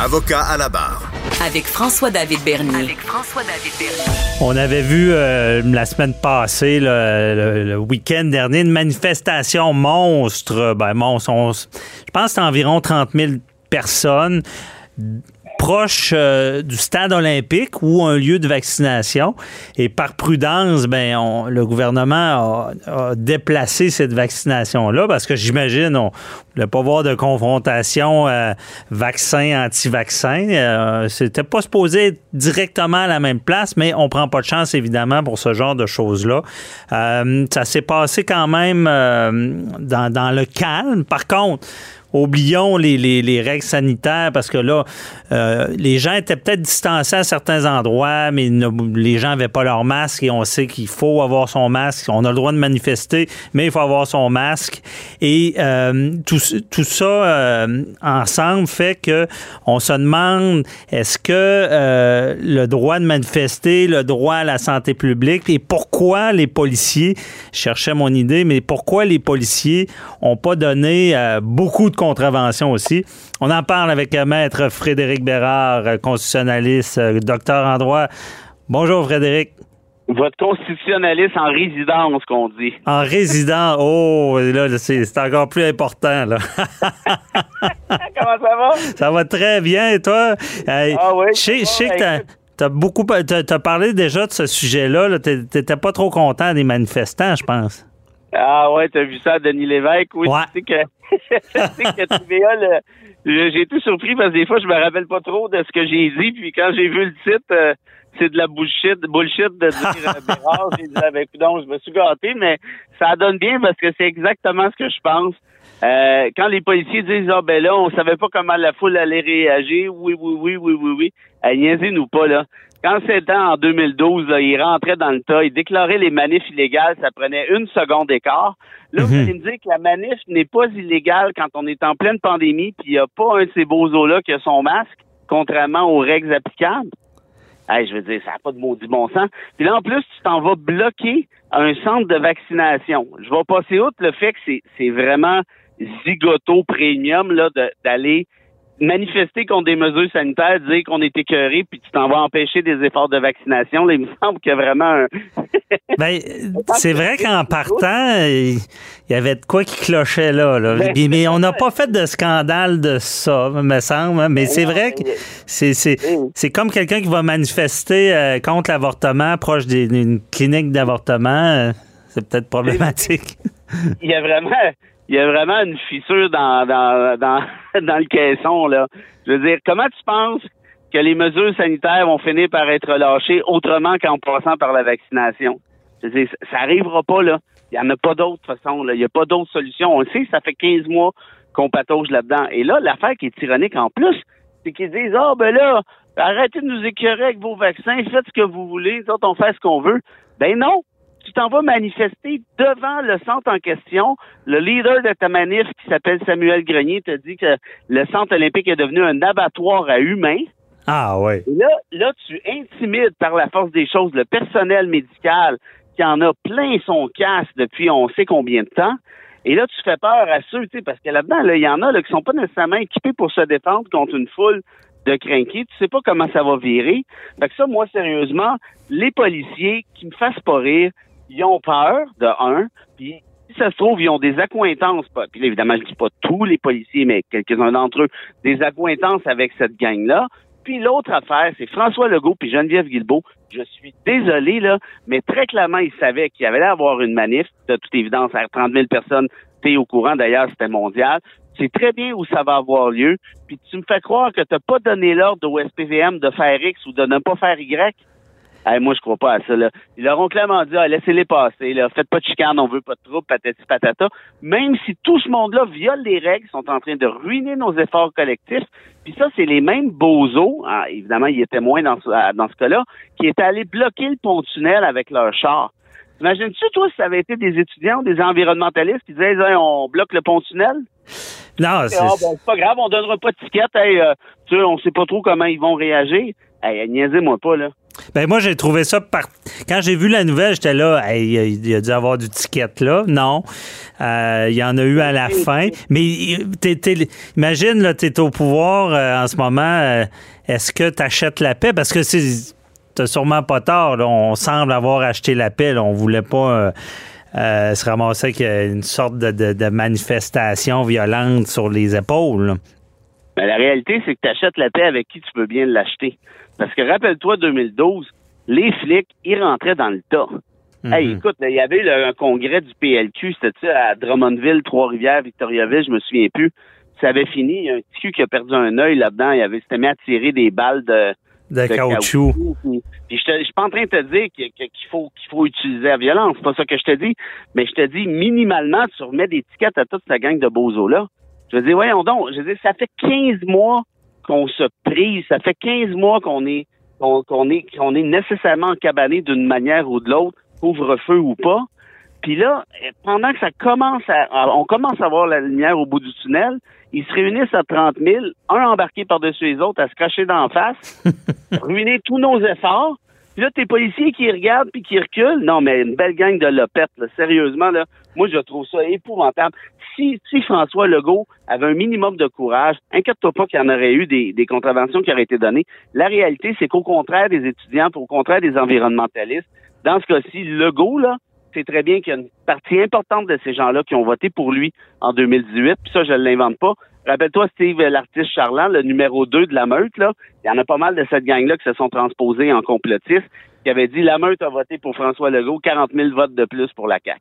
Avocat à la barre. Avec François-David Bernier. On avait vu euh, la semaine passée, le, le week-end dernier, une manifestation monstre. Ben, monstre. on- je pense que c'est environ 30 000 personnes proche euh, du stade olympique ou un lieu de vaccination. Et par prudence, ben, le gouvernement a, déplacé cette vaccination-là parce que j'imagine on ne pas voir de confrontation euh, vaccin-anti-vaccin. Euh, C'était pas supposé être directement à la même place, mais on prend pas de chance, évidemment, pour ce genre de choses-là. Ça s'est passé quand même dans le calme. Par contre, oublions les, les- les règles sanitaires parce que là, euh, les gens étaient peut-être distancés à certains endroits, mais les gens n'avaient pas leur masque et on sait qu'il faut avoir son masque. On a le droit de manifester, mais il faut avoir son masque. Et euh, tout, tout ça euh, ensemble fait que on se demande est-ce que le droit de manifester, le droit à la santé publique et pourquoi les policiers, je cherchais mon idée, mais pourquoi les policiers ont pas donné beaucoup de contraventions aussi. On en parle avec euh, Maître Frédéric Bérard, euh, constitutionnaliste, euh, docteur en droit. Bonjour Frédéric. Votre constitutionnaliste en résidence, qu'on dit. En résident, oh, là, c'est encore plus important, là. Comment ça va? Ça va très bien, et toi? Ah oui, Je sais- sais que t'as- t'as beaucoup, t'as parlé déjà de ce sujet-là. là. T'é- T'étais pas trop content des manifestants, je pense. Ah ouais, t'as vu ça Denis Lévesque? Oui, Ouais. tu sais que, tu sais que TVA, le- j'ai été surpris parce que des fois, je me rappelle pas trop de ce que j'ai dit. Puis quand j'ai vu le titre, euh, c'est de la bullshit, bullshit de dire euh, Bérard. J'ai dit, ah, ben, coudonc, je me suis gâté, mais ça donne bien parce que c'est exactement ce que je pense. Euh, quand les policiers disent, ah ben là, on savait pas comment la foule allait réagir, oui, oui, oui, oui, oui, oui, euh, niaisez-nous pas, là. Quand c'était en 2012, là, il rentrait dans le tas, il déclarait les manifs illégales, ça prenait une seconde d'écart. Là, vous Mhm. allez me dire que la manif n'est pas illégale quand on est en pleine pandémie, puis il n'y a pas un de ces bozos-là qui a son masque, contrairement aux règles applicables. Hey, je veux dire, ça n'a pas de maudit bon sens. Puis là, en plus, tu t'en vas bloquer un centre de vaccination. Je vais passer outre le fait que c'est, vraiment zigoto premium là, d'aller manifester contre des mesures sanitaires, dire qu'on est écœuré, puis tu t'en vas empêcher des efforts de vaccination. Là, il me semble qu'il y a vraiment un... Ben, c'est vrai qu'en partant, il y avait de quoi qui clochait là. là. Ben, mais on n'a pas fait de scandale de ça, me semble. hein. Mais c'est non, vrai que mais- c'est, c'est, c'est comme quelqu'un qui va manifester euh, contre l'avortement proche d'une clinique d'avortement. euh, c'est peut-être problématique. il y a vraiment il y a vraiment une fissure dans dans dans, dans le caisson là. Je veux dire, comment tu penses que les mesures sanitaires vont finir par être lâchées autrement qu'en passant par la vaccination? Je veux dire, ça- ça arrivera pas là. Il y en a pas d'autre façon là. Il y a pas d'autre solution. On le sait, ça fait 15 mois qu'on patauge là-dedans. Et là, l'affaire qui est tyrannique en plus, c'est qu'ils disent ah ben là, arrêtez de nous écœurer avec vos vaccins, faites ce que vous voulez, nous autres, on fait ce qu'on veut. Ben non, tu t'en vas manifester devant le centre en question. Le leader de ta manif, qui s'appelle Samuel Grenier, te dit que le centre olympique est devenu un abattoir à humains. Ah ouais. Et là, là, tu intimides par la force des choses le personnel médical qui en a plein son casse depuis on sait combien de temps. Et là, tu fais peur à ceux, tu sais, parce que là-dedans, là, il y en a là, qui sont pas nécessairement équipés pour se défendre contre une foule de crinqués. Tu sais pas comment ça va virer. Fait que ça, moi, sérieusement, les policiers qui me fassent pas rire, ils ont peur, de un, puis si ça se trouve, ils ont des accointances, puis là, évidemment, je dis pas tous les policiers, mais quelques-uns d'entre eux, des accointances avec cette gang-là. Puis l'autre affaire, c'est François Legault puis Geneviève Guilbeault. Je suis désolé, là, mais très clairement, ils savaient qu'il y avait à avoir une manif. De toute évidence, à 30 000 personnes, t'es au courant, d'ailleurs, c'était mondial. C'est très bien où ça va avoir lieu. Puis tu me fais croire que t'as pas donné l'ordre au SPVM de faire X ou de ne pas faire Y. Hey, moi, je crois pas à ça. Là. Ils leur ont clairement dit, ah, laissez-les passer. Là. Faites pas de chicane, on veut pas de trouble, patati patata. Même si tout ce monde-là viole les règles, sont en train de ruiner nos efforts collectifs. Puis ça, c'est les mêmes bozos, ah, évidemment, ils étaient moins dans ce, dans ce cas-là, qui étaient allés bloquer le pont-tunnel avec leur char. Imagines-tu, toi, si ça avait été des étudiants, des environnementalistes qui disaient, Hey, on bloque le pont-tunnel? Non, Ah, c'est, c'est pas grave, on donnera pas de ticket. Hey, euh, tu sais, on sait pas trop comment ils vont réagir. Hey, niaisez-moi pas, là. Ben moi, j'ai trouvé ça par... Quand j'ai vu la nouvelle, j'étais là, hey, il y a dû avoir du ticket là. Non. Euh, il y en a eu à la fin. Mais imagine, là, tu es au pouvoir euh, en ce moment. Euh, est-ce que tu achètes la paix? Parce que c'est sûrement pas tard. On semble avoir acheté la paix. On voulait pas se ramasser avec une sorte de, manifestation violente sur les épaules. Mais ben, la réalité, c'est que tu achètes la paix avec qui tu peux bien l'acheter. Parce que rappelle-toi, 2012, les flics, ils rentraient dans le tas. Mhm. Hey, écoute, il y avait un congrès du PLQ, c'était à Drummondville, Trois-Rivières, Victoriaville, je me souviens plus. Ça avait fini, il y a un petit cul qui a perdu un œil là-dedans, il avait s'était mis à tirer des balles de, de, caoutchouc. Puis, je, suis pas en train de te dire qu'il faut qu'il faut utiliser la violence, c'est pas ça que je te dis, mais je te dis minimalement tu remets des tickets à toute ta gang de bozos là. Je veux dire, voyons donc, je veux dire, ça fait 15 mois qu'on se prise. Ça fait 15 mois qu'on est qu'on est qu'on est nécessairement encabané d'une manière ou de l'autre, couvre-feu ou pas. Puis là, pendant que ça commence à, on commence à voir la lumière au bout du tunnel, ils se réunissent à 30 000, un embarqué par-dessus les autres, à se cracher d'en face, ruiner tous nos efforts. Puis là, tes policiers qui regardent puis qui reculent. Non, mais une belle gang de lopettes, là. Sérieusement, là. Moi, je trouve ça épouvantable si, François Legault avait un minimum de courage, inquiète-toi pas qu'il y en aurait eu des, contraventions qui auraient été données. La réalité, c'est qu'au contraire des étudiants, au contraire des environnementalistes, dans ce cas-ci, Legault, là, c'est très bien qu'il y a une partie importante de ces gens-là qui ont voté pour lui en 2018. Puis ça, je ne l'invente pas. Rappelle-toi, Steve, l'artiste charlant, le numéro 2 de la meute, là. Il y en a pas mal de cette gang-là qui se sont transposés en complotistes, qui avait dit la meute a voté pour François Legault, 40 000 votes de plus pour la CAQ.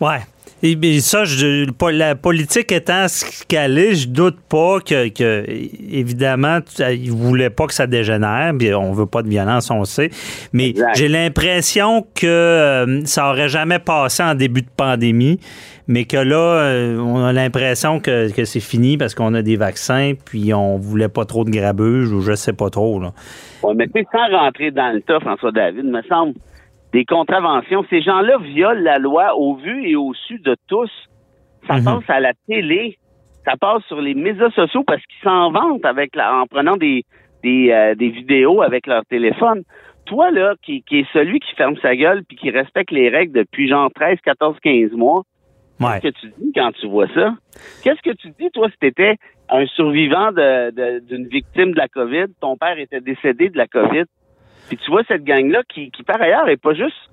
Ouais. Et, ça, je, la politique étant ce qu'elle est, je doute pas que, que évidemment, il voulait pas que ça dégénère. Puis on veut pas de violence, on sait. Mais j'ai l'impression que euh, ça aurait jamais passé en début de pandémie, mais que là, euh, on a l'impression que, c'est fini parce qu'on a des vaccins, puis on voulait pas trop de grabuge ou je sais pas trop. Là. mais sans rentrer dans le tas, François David, me semble des contraventions. Ces gens-là violent la loi au vu et au su de tous. Ça mhm. passe à la télé, ça passe sur les médias sociaux parce qu'ils s'en vantent avec la, en prenant des, des, euh, des vidéos avec leur téléphone. Toi, là, qui, qui est celui qui ferme sa gueule puis qui respecte les règles depuis genre 13, 14, 15 mois, qu'est-ce que tu dis quand tu vois ça? Qu'est-ce que tu dis, toi, si tu étais un survivant d'une victime de la COVID, ton père était décédé de la COVID, puis tu vois cette gang-là qui, qui par ailleurs est pas juste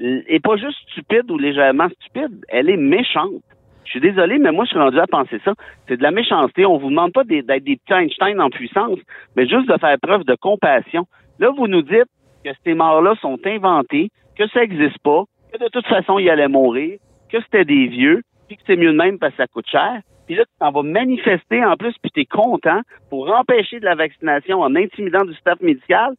est pas juste stupide ou légèrement stupide, elle est méchante. Je suis désolé, mais moi, je suis rendu à penser ça. C'est de la méchanceté. On vous demande pas d'être des petits Einstein en puissance, mais juste de faire preuve de compassion. Là, vous nous dites que ces morts-là sont inventés, que ça n'existe pas, que de toute façon, ils allaient mourir, que c'était des vieux, puis que c'est mieux de même parce que ça coûte cher. Puis là, tu t'en vas manifester en plus, puis tu es content pour empêcher de la vaccination en intimidant du staff médical.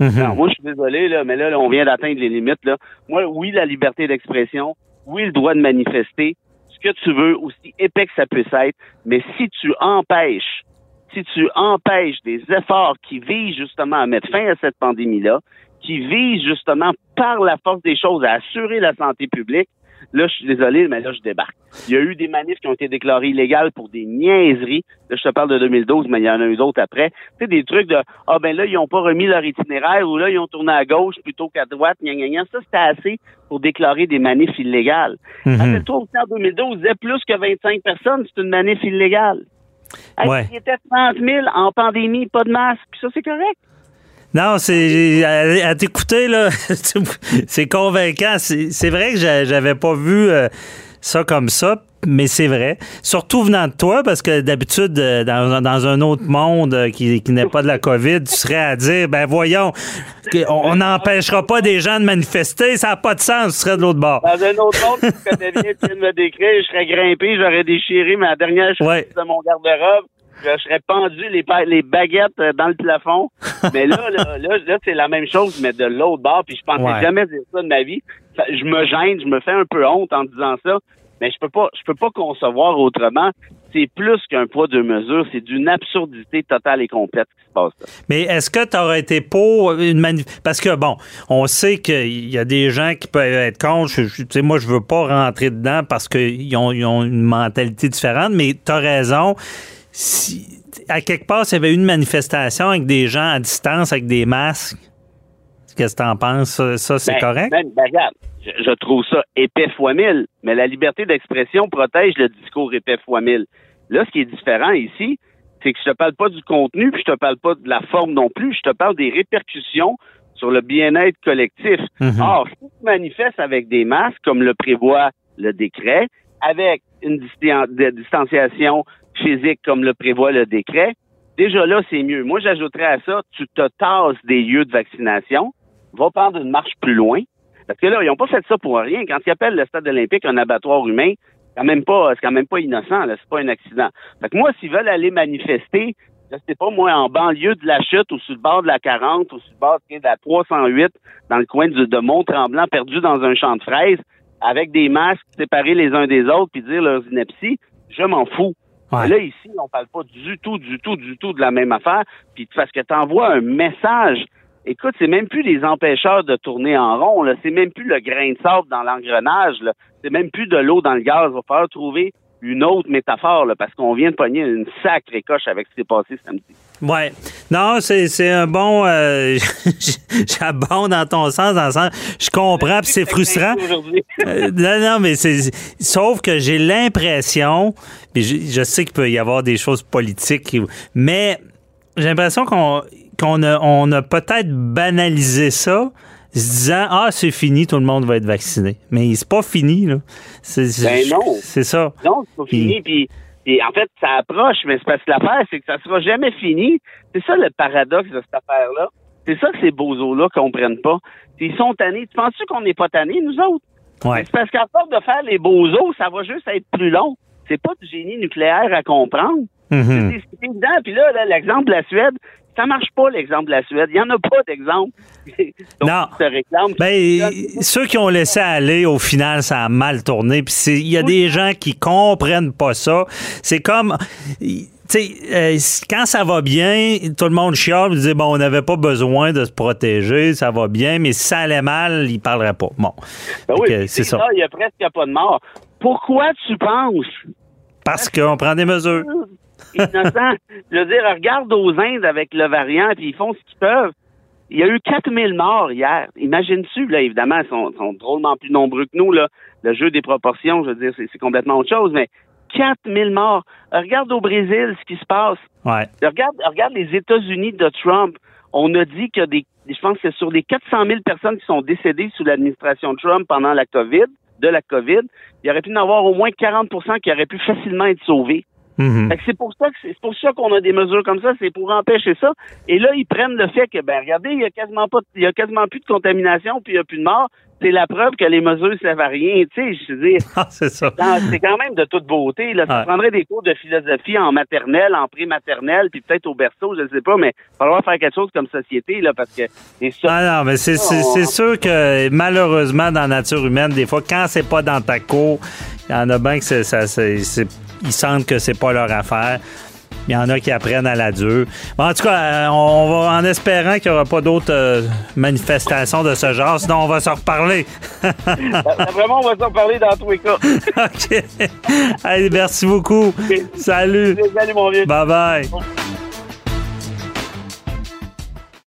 Mhm. moi, je suis désolé, là, mais là, on vient d'atteindre les limites. Là. Moi, oui, la liberté d'expression, oui, le droit de manifester, ce que tu veux, aussi épais que ça puisse être, mais si tu empêches, si tu empêches des efforts qui visent justement à mettre fin à cette pandémie-là, qui visent justement par la force des choses à assurer la santé publique, Là, je suis désolé, mais là, je débarque. Il y a eu des manifs qui ont été déclarés illégales pour des niaiseries. Là, je te parle de 2012, mais il y en a eu d'autres après. Tu sais, des trucs de Ah ben là, ils n'ont pas remis leur itinéraire ou là, ils ont tourné à gauche plutôt qu'à droite, gna, gna, gna. Ça, c'était assez pour déclarer des manifs illégales. Mm toi aussi, en 2012, disait plus que 25 personnes, c'est une manif illégale. Il était 30 000 en pandémie, pas de masque, puis ça, c'est correct. Non, c'est à, t'écouter là, c'est convaincant. C'est vrai que j'avais pas vu euh, ça comme ça, mais c'est vrai. Surtout venant de toi, parce que d'habitude, euh, dans, un autre monde euh, qui, qui n'est pas de la COVID, tu serais à dire, ben voyons, on n'empêchera pas des gens de manifester, ça n'a pas de sens, tu serais de l'autre bord. Dans un autre monde, tu connais bien, tu viens de me décrire, je serais grimpé, j'aurais déchiré ma dernière chemise de mon garde-robe je serais pendu les, les baguettes euh, dans le plafond. Mais là, là, là, c'est la même chose, mais de l'autre bord. Puis je pensais jamais dire ça de ma vie. Je me gêne, je me fais un peu honte en disant ça. Mais je peux pas, je peux pas concevoir autrement. C'est plus qu'un poids de mesure, c'est d'une absurdité totale et complète qui se passe. Là. Mais est-ce que tu aurais été pour une manif Parce que bon, on sait qu'il y a des gens qui peuvent être contre. Tu sais, moi, je veux pas rentrer dedans parce qu'ils ont, ils ont une mentalité différente. Mais tu as raison si à quelque part, s'il y avait une manifestation avec des gens à distance, avec des masques, Qu'est-ce que tu en penses? Ça, c'est Ben, correct? ben, ben, regarde, je, je trouve ça épais fois mille, mais la liberté d'expression protège le discours épais fois mille. Là, ce qui est différent ici, c'est que je te parle pas du contenu, puis je te parle pas de la forme non plus, je te parle des répercussions sur le bien-être collectif. Mhm. Or, si tu manifestes avec des masques, comme le prévoit le décret, avec une distanciation physique, comme le prévoit le décret, déjà là, c'est mieux. Moi, j'ajouterais à ça, tu te tasses des lieux de vaccination, va prendre une marche plus loin, parce que là, ils n'ont pas fait ça pour rien. Quand ils appellent le stade olympique un abattoir humain, c'est quand même pas, innocent, c'est pas un accident. Fait que moi, s'ils veulent aller manifester, je sais pas, moi, en banlieue de la chute ou sur le bord de la 40 ou sur le bord de la 308, dans le coin de Mont-Tremblant, perdu dans un champ de fraises, avec des masques séparés les uns des autres, puis dire leurs inepties, je m'en fous. Ouais. Là, ici, on parle pas du tout, du tout, du tout de la même affaire. Puis parce que tu envoies un message. Écoute, c'est même plus les empêcheurs de tourner en rond. Là. C'est même plus le grain de sable dans l'engrenage. là. C'est même plus de l'eau dans le gaz. Il va falloir trouver une autre métaphore là, parce qu'on vient de pogner une sacrée coche avec ce qui s'est passé samedi. Ouais. Non, c'est, un bon. euh, J'abonde dans ton sens, dans le sens. Je comprends, puis c'est frustrant. Euh, non, non, mais c'est. Sauf que j'ai l'impression, puis je, je sais qu'il peut y avoir des choses politiques, mais j'ai l'impression qu'on qu'on a, on a peut-être banalisé ça, se disant ah c'est fini, tout le monde va être vacciné. Mais c'est pas fini là. C'est, c'est- Ben non. C'est ça. Non, c'est pas fini. Puis, puis en fait, ça approche, mais c'est parce que l'affaire, c'est que ça sera jamais fini. C'est ça le paradoxe de cette affaire-là. C'est ça que ces bozos-là comprennent pas. Ils sont tannés. Tu penses-tu qu'on n'est pas tannés, nous autres? Ouais. C'est parce qu'à force de faire les bozos, ça va juste être plus long. C'est pas du génie nucléaire à comprendre. Mhm. C'est c'est évident. Puis là, là, l'exemple de la Suède, ça marche pas, l'exemple de la Suède. Il y en a pas d'exemple. Non. se. Ben, ceux qui ont laissé aller, au final, ça a mal tourné. Puis c'est- il y a des gens qui comprennent pas ça. C'est comme, tu sais, euh, quand ça va bien, tout le monde chiale, dit bon, on n'avait pas besoin de se protéger, ça va bien, mais si ça allait mal, ils parleraient pas. Bon, Ben oui, c'est ça. Il y a presque pas de mort. Pourquoi tu penses? Parce qu'on prend des mesures. Innocent. Je veux dire, regarde aux Indes avec le variant, puis ils font ce qu'ils peuvent. Il y a eu 4000 morts hier. Imagine-tu, là, évidemment, ils sont, sont drôlement plus nombreux que nous, là. Le jeu des proportions, je veux dire, c'est complètement autre chose, mais 4000 morts. Regarde au Brésil ce qui se passe. Ouais. Regarde, regarde les États-Unis de Trump. On a dit que des, je pense que sur les 400 000 personnes qui sont décédées sous l'administration Trump pendant la COVID, de la COVID, il y aurait pu en avoir au moins 40% qui auraient pu facilement être sauvés. Fait que c'est pour ça que c'est pour ça qu'on a des mesures comme ça, c'est pour empêcher ça. Et là, ils prennent le fait que ben regardez, il y a quasiment pas il y a quasiment plus de contamination puis il y a plus de morts. C'est la preuve que les mesures servent à rien, tu sais, je veux dire. Ah, c'est ça. C'est quand même de toute beauté. Là. Ça Ouais. prendrait des cours de philosophie en maternelle, en pré-maternelle, puis peut-être au berceau, je ne sais pas, mais il va falloir faire quelque chose comme société, là, parce que c'est ça. Ah non, mais c'est, c'est, c'est sûr que malheureusement, dans la nature humaine, des fois, quand c'est pas dans ta cour, il y en a bien que c'est, ça, c'est, c'est- ils sentent que c'est pas leur affaire. Il y en a qui apprennent à la dure. Bon, en tout cas, euh, on va en espérant qu'il n'y aura pas d'autres euh, manifestations de ce genre, sinon on va se reparler. Vraiment, on va s'en parler dans tous les cas. OK. Allez, merci beaucoup. Salut. Salut, mon vieux. Bye bye.